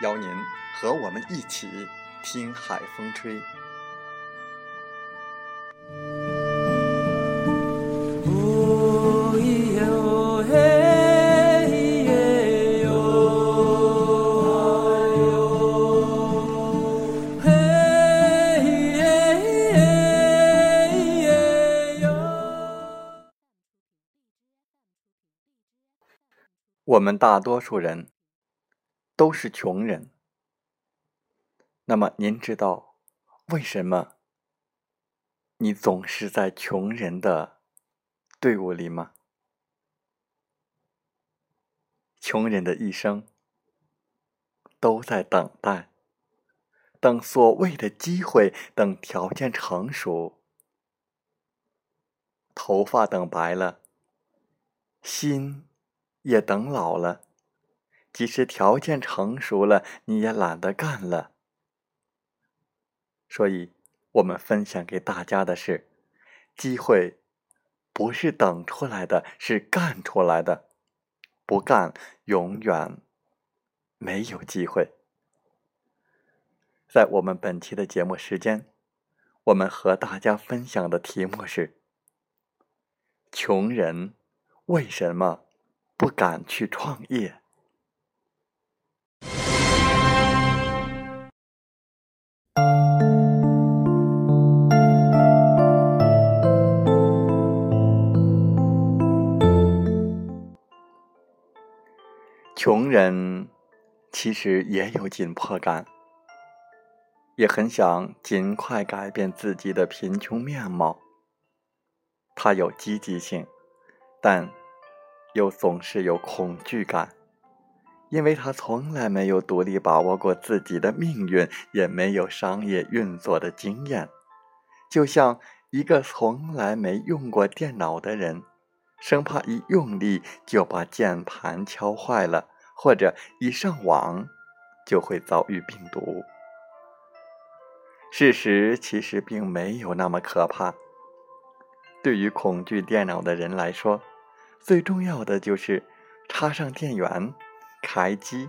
邀您和我们一起听海风吹。我们大多数人。都是穷人，那么您知道为什么你总是在穷人的队伍里吗？穷人的一生都在等待，等所谓的机会，等条件成熟，头发等白了，心也等老了。即使条件成熟了，你也懒得干了。所以，我们分享给大家的是：机会不是等出来的，是干出来的。不干，永远没有机会。在我们本期的节目时间，我们和大家分享的题目是：穷人为什么不敢去创业？穷人其实也有紧迫感，也很想尽快改变自己的贫穷面貌。他有积极性，但又总是有恐惧感，因为他从来没有独立把握过自己的命运，也没有商业运作的经验。就像一个从来没用过电脑的人。生怕一用力就把键盘敲坏了，或者一上网就会遭遇病毒。事实其实并没有那么可怕。对于恐惧电脑的人来说，最重要的就是插上电源，开机；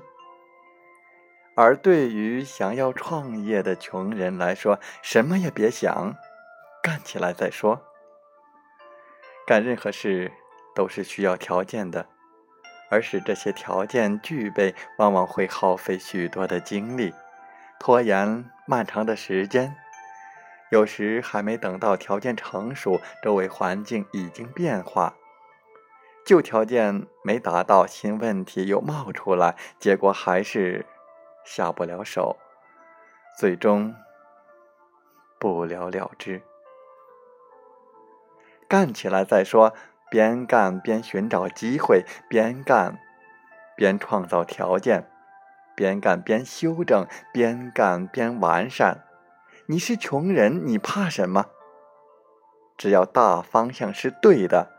而对于想要创业的穷人来说，什么也别想，干起来再说。干任何事。都是需要条件的，而使这些条件具备，往往会耗费许多的精力，拖延漫长的时间。有时还没等到条件成熟，周围环境已经变化，旧条件没达到，新问题又冒出来，结果还是下不了手，最终不了了之。干起来再说。边干边寻找机会，边干边创造条件，边干边修正，边干边完善。你是穷人，你怕什么？只要大方向是对的，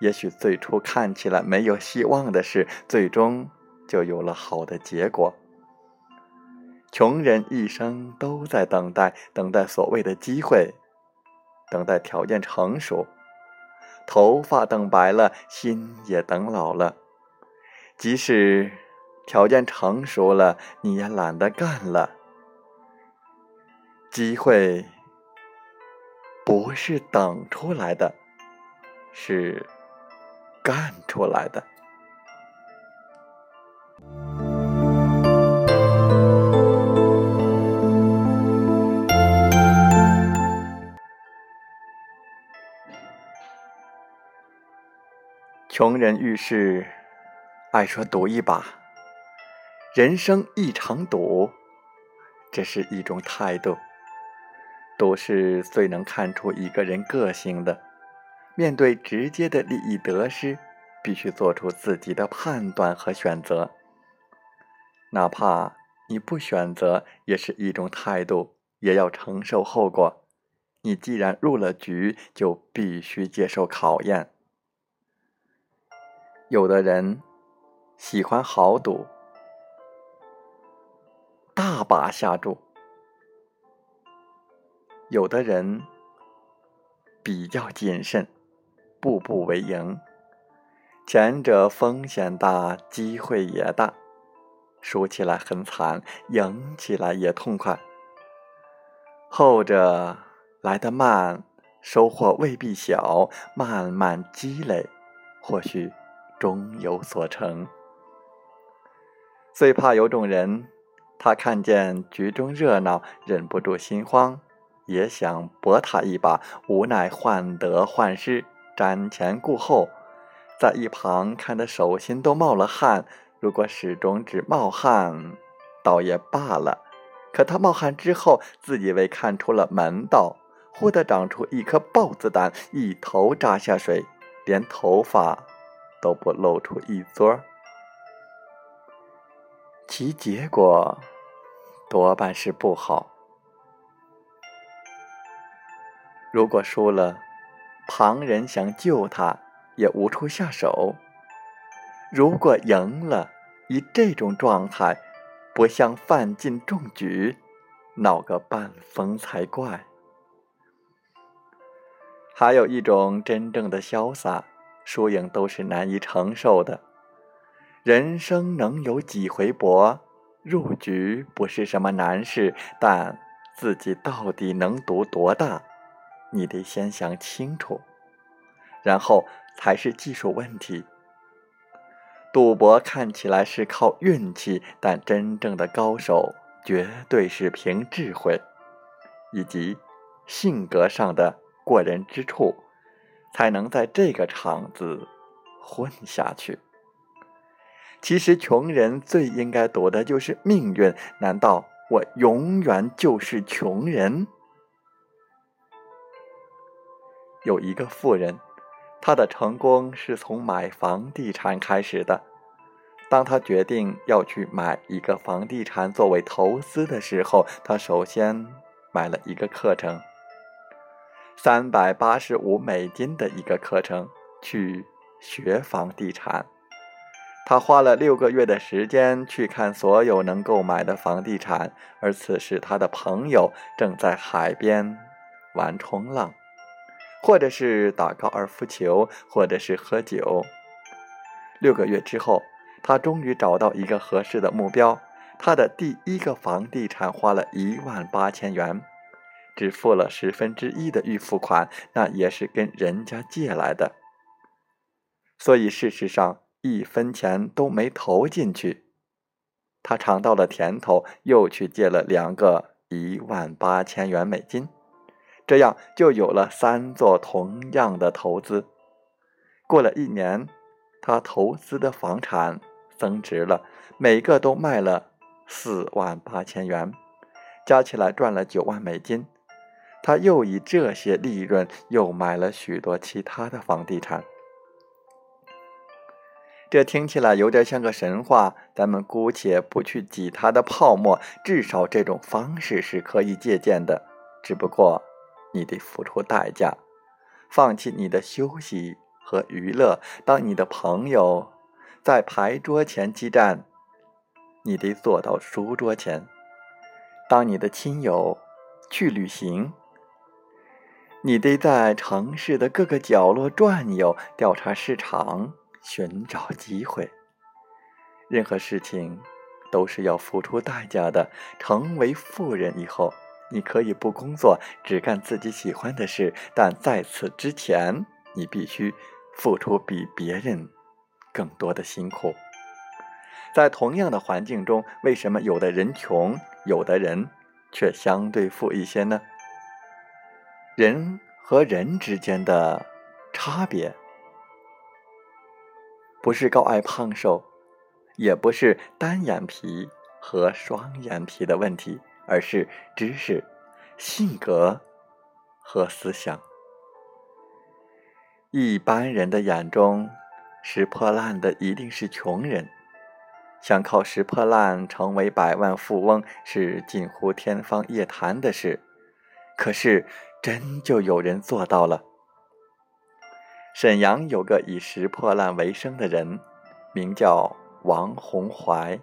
也许最初看起来没有希望的事，最终就有了好的结果。穷人一生都在等待，等待所谓的机会，等待条件成熟。头发等白了，心也等老了。即使条件成熟了，你也懒得干了。机会不是等出来的，是干出来的。穷人遇事爱说赌一把，人生一场赌，这是一种态度。赌是最能看出一个人个性的。面对直接的利益得失，必须做出自己的判断和选择。哪怕你不选择，也是一种态度，也要承受后果。你既然入了局，就必须接受考验。有的人喜欢豪赌，大把下注；有的人比较谨慎，步步为营。前者风险大，机会也大，输起来很惨，赢起来也痛快；后者来得慢，收获未必小，慢慢积累，或许。终有所成。最怕有种人，他看见局中热闹，忍不住心慌，也想搏他一把，无奈患得患失，瞻前顾后，在一旁看得手心都冒了汗。如果始终只冒汗，倒也罢了；可他冒汗之后，自以为看出了门道，忽地长出一颗豹子胆，一头扎下水，连头发。都不露出一撮，其结果多半是不好。如果输了，旁人想救他也无处下手；如果赢了，以这种状态，不像范进中举，闹个半疯才怪。还有一种真正的潇洒。输赢都是难以承受的，人生能有几回搏？入局不是什么难事，但自己到底能赌多大，你得先想清楚，然后才是技术问题。赌博看起来是靠运气，但真正的高手绝对是凭智慧以及性格上的过人之处。才能在这个场子混下去。其实，穷人最应该躲的就是命运。难道我永远就是穷人？有一个富人，他的成功是从买房地产开始的。当他决定要去买一个房地产作为投资的时候，他首先买了一个课程。三百八十五美金的一个课程，去学房地产。他花了六个月的时间去看所有能购买的房地产，而此时他的朋友正在海边玩冲浪，或者是打高尔夫球，或者是喝酒。六个月之后，他终于找到一个合适的目标。他的第一个房地产花了一万八千元。只付了十分之一的预付款，那也是跟人家借来的，所以事实上一分钱都没投进去。他尝到了甜头，又去借了两个一万八千元美金，这样就有了三座同样的投资。过了一年，他投资的房产增值了，每个都卖了四万八千元，加起来赚了九万美金。他又以这些利润又买了许多其他的房地产，这听起来有点像个神话。咱们姑且不去挤他的泡沫，至少这种方式是可以借鉴的。只不过你得付出代价，放弃你的休息和娱乐。当你的朋友在牌桌前激战，你得坐到书桌前；当你的亲友去旅行，你得在城市的各个角落转悠，调查市场，寻找机会。任何事情都是要付出代价的。成为富人以后，你可以不工作，只干自己喜欢的事，但在此之前，你必须付出比别人更多的辛苦。在同样的环境中，为什么有的人穷，有的人却相对富一些呢？人和人之间的差别，不是高矮胖瘦，也不是单眼皮和双眼皮的问题，而是知识、性格和思想。一般人的眼中，拾破烂的一定是穷人。想靠拾破烂成为百万富翁是近乎天方夜谭的事，可是真就有人做到了。沈阳有个以拾破烂为生的人，名叫王洪怀。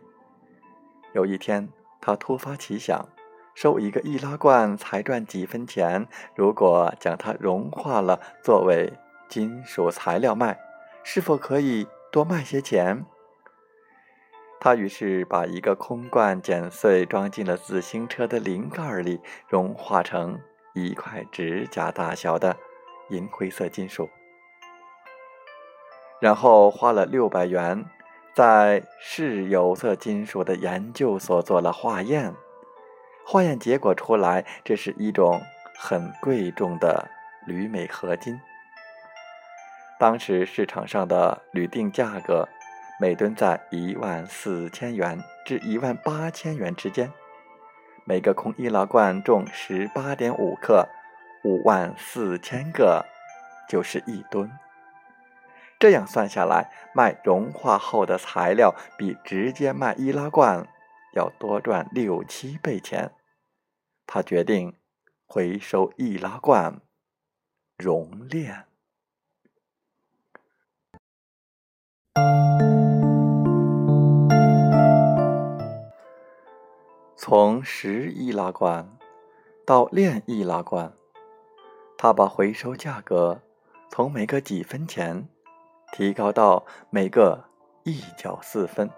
有一天，他突发奇想，收一个易拉罐才赚几分钱，如果将它融化了作为金属材料卖，是否可以多卖些钱？他于是把一个空罐剪碎，装进了自行车的铃盖里，融化成一块指甲大小的银灰色金属，然后花了六百元，在市有色金属的研究所做了化验。化验结果出来，这是一种很贵重的铝镁合金。当时市场上的铝锭价格。每吨在一万四千元至一万八千元之间，每个空易拉罐重十八点五克，五万四千个就是一吨。这样算下来，卖融化后的材料比直接卖易拉罐要多赚六七倍钱。他决定回收易拉罐熔炼。从十易拉罐到炼易拉罐，他把回收价格从每个几分钱提高到每个一角四分，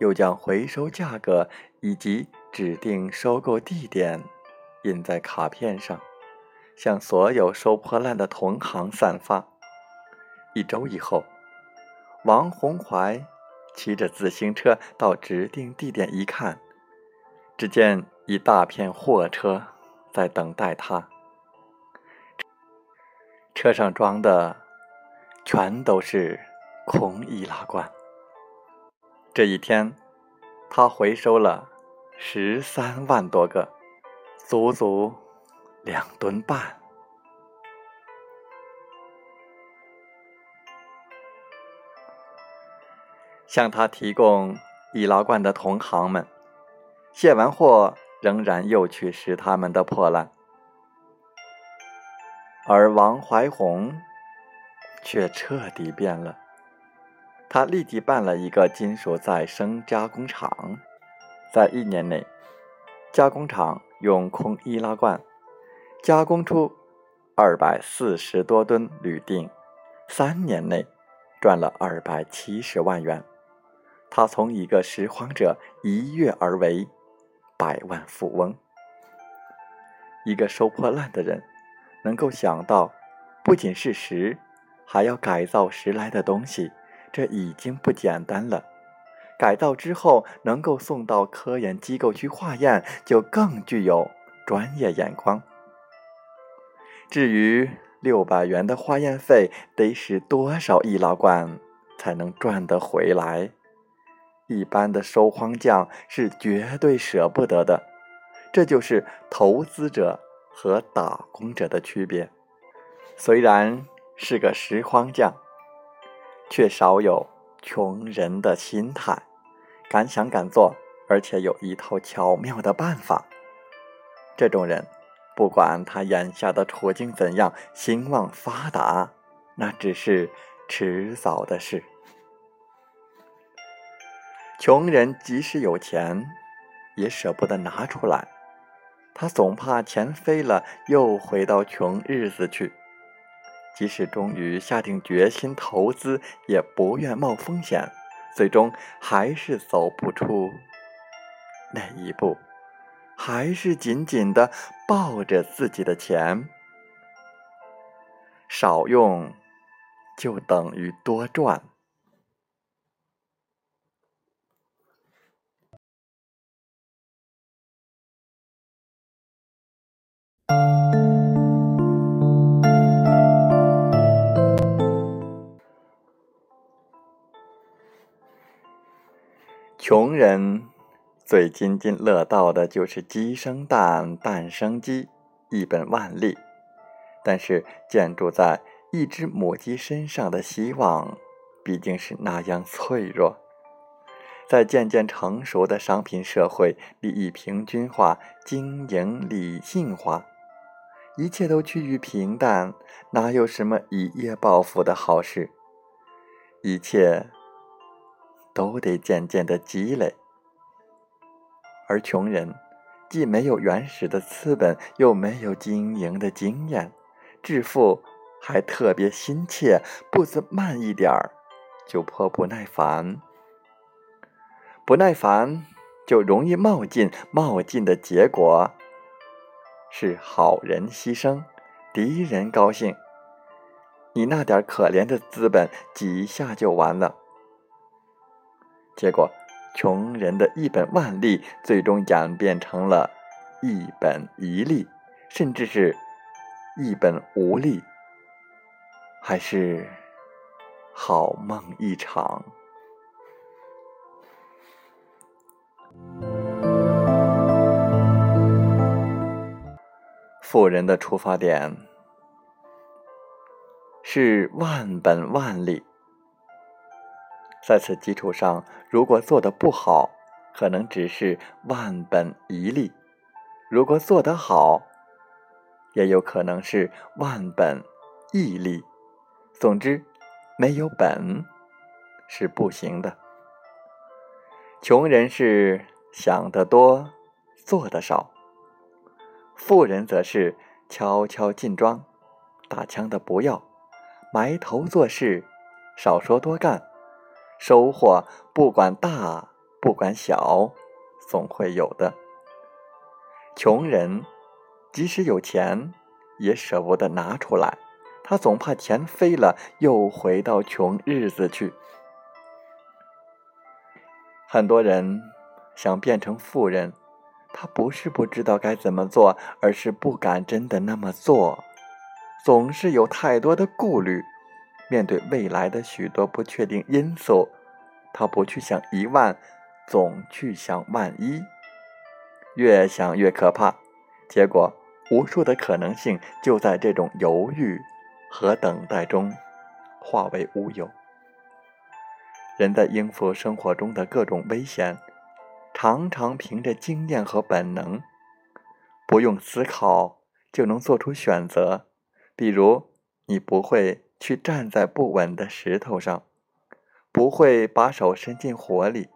又将回收价格以及指定收购地点印在卡片上，向所有收破烂的同行散发。一周以后，王洪怀骑着自行车到指定地点一看。只见一大片货车在等待他，车上装的全都是空易拉罐。这一天，他回收了十三万多个，足足两吨半。向他提供易拉罐的同行们。卸完货，仍然又去拾他们的破烂，而王怀宏却彻底变了。他立即办了一个金属再生加工厂，在一年内，加工厂用空易拉罐加工出二百四十多吨铝锭，三年内赚了二百七十万元。他从一个拾荒者一跃而为。百万富翁，一个收破烂的人，能够想到，不仅是石，还要改造石来的东西，这已经不简单了。改造之后能够送到科研机构去化验，就更具有专业眼光。至于六百元的化验费，得使多少易拉罐才能赚得回来？一般的收荒匠是绝对舍不得的，这就是投资者和打工者的区别。虽然是个拾荒匠，却少有穷人的心态，敢想敢做，而且有一套巧妙的办法。这种人，不管他眼下的处境怎样，兴旺发达，那只是迟早的事。穷人即使有钱，也舍不得拿出来，他总怕钱飞了又回到穷日子去。即使终于下定决心投资，也不愿冒风险，最终还是走不出那一步，还是紧紧的抱着自己的钱。少用就等于多赚。穷人最津津乐道的就是鸡生蛋，蛋生鸡，一本万利。但是建筑在一只母鸡身上的希望，毕竟是那样脆弱。在渐渐成熟的商品社会，利益平均化，经营理性化，一切都趋于平淡，哪有什么一夜暴富的好事？一切。都得渐渐的积累，而穷人既没有原始的资本，又没有经营的经验，致富还特别心切，步子慢一点儿就颇不耐烦，不耐烦就容易冒进，冒进的结果是好人牺牲，敌人高兴，你那点可怜的资本几下就完了。结果，穷人的一本万利，最终演变成了一本一利，甚至是一本无利，还是好梦一场。富人的出发点是万本万利。在此基础上，如果做的不好，可能只是万本一利；如果做得好，也有可能是万本一利。总之，没有本是不行的。穷人是想得多，做得少；富人则是悄悄进庄，打枪的不要，埋头做事，少说多干。收获不管大不管小，总会有的。穷人即使有钱，也舍不得拿出来，他总怕钱飞了，又回到穷日子去。很多人想变成富人，他不是不知道该怎么做，而是不敢真的那么做，总是有太多的顾虑。面对未来的许多不确定因素，他不去想一万，总去想万一，越想越可怕。结果，无数的可能性就在这种犹豫和等待中化为乌有。人在应付生活中的各种危险，常常凭着经验和本能，不用思考就能做出选择。比如，你不会。去站在不稳的石头上，不会把手伸进火里。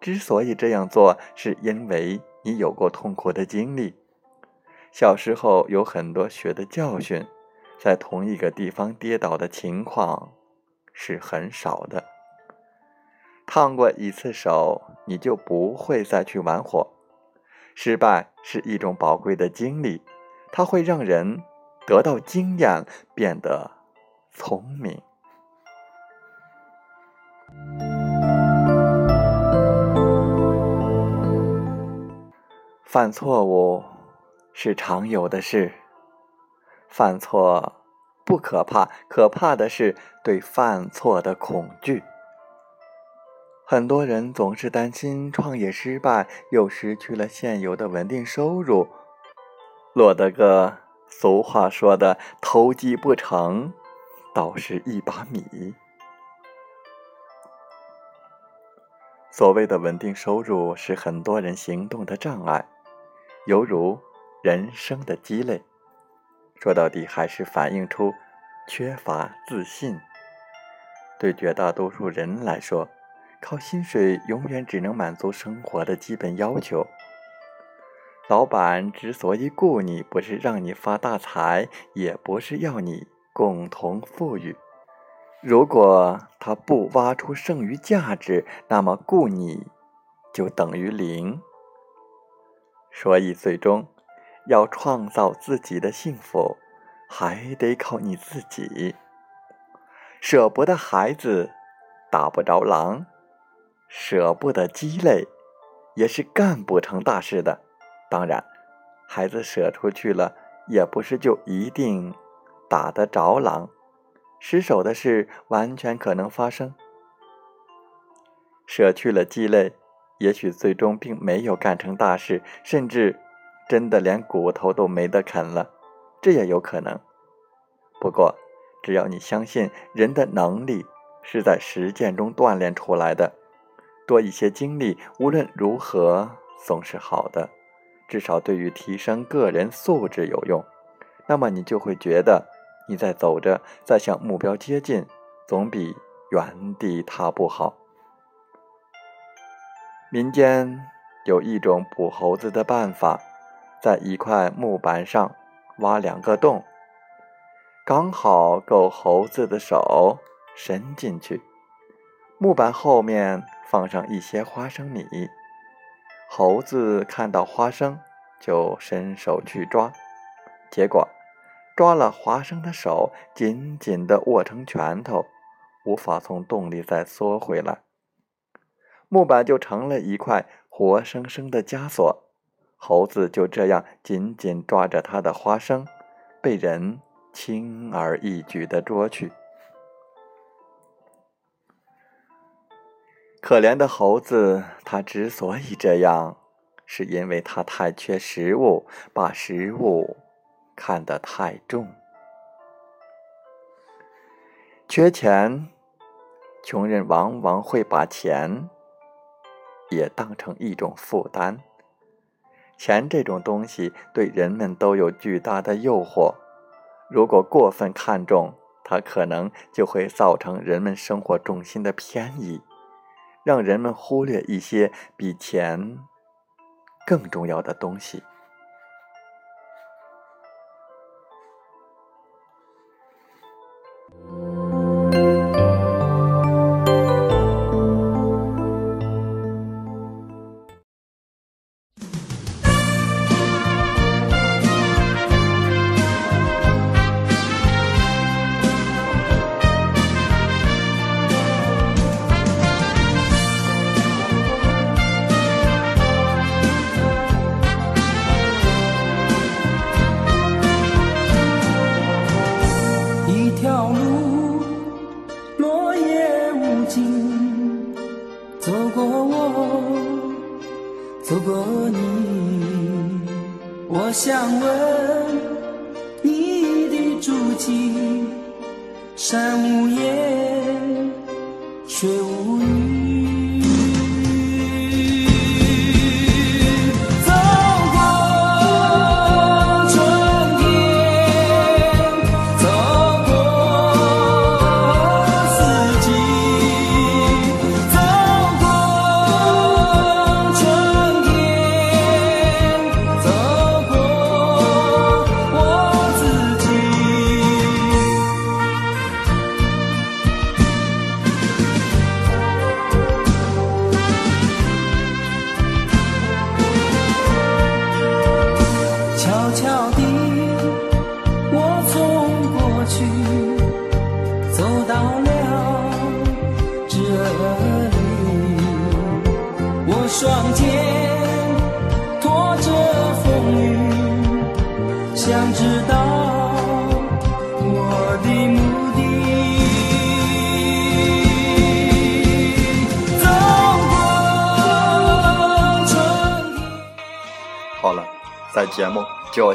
之所以这样做，是因为你有过痛苦的经历。小时候有很多学的教训，在同一个地方跌倒的情况是很少的。烫过一次手，你就不会再去玩火。失败是一种宝贵的经历，它会让人得到经验，变得。聪明，犯错误是常有的事。犯错不可怕，可怕的是对犯错的恐惧。很多人总是担心创业失败，又失去了现有的稳定收入，落得个俗话说的“投机不成”。倒是一把米。所谓的稳定收入是很多人行动的障碍，犹如人生的鸡肋。说到底，还是反映出缺乏自信。对绝大多数人来说，靠薪水永远只能满足生活的基本要求。老板之所以雇你，不是让你发大财，也不是要你。共同富裕。如果他不挖出剩余价值，那么雇你就等于零。所以，最终要创造自己的幸福，还得靠你自己。舍不得孩子，打不着狼；舍不得鸡肋，也是干不成大事的。当然，孩子舍出去了，也不是就一定打得着狼。失手的事完全可能发生。舍去了鸡肋，也许最终并没有干成大事，甚至真的连骨头都没得啃了，这也有可能。不过，只要你相信人的能力是在实践中锻炼出来的，多一些经历，无论如何总是好的，至少对于提升个人素质有用。那么你就会觉得你在走着，在向目标接近，总比原地踏步好。民间有一种捕猴子的办法，在一块木板上挖两个洞。刚好够猴子的手伸进去，木板后面放上一些花生米，猴子看到花生就伸手去抓，结果抓了花生的手紧紧地握成拳头，无法从洞里再缩回来，木板就成了一块活生生的枷锁，猴子就这样紧紧抓着它的花生，被人。轻而易举的捉去。可怜的猴子，它之所以这样，是因为它太缺食物，把食物看得太重。缺钱，穷人往往会把钱也当成一种负担。钱这种东西，对人们都有巨大的诱惑。如果过分看重它，可能就会造成人们生活重心的偏移，让人们忽略一些比钱更重要的东西。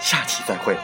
下期再会。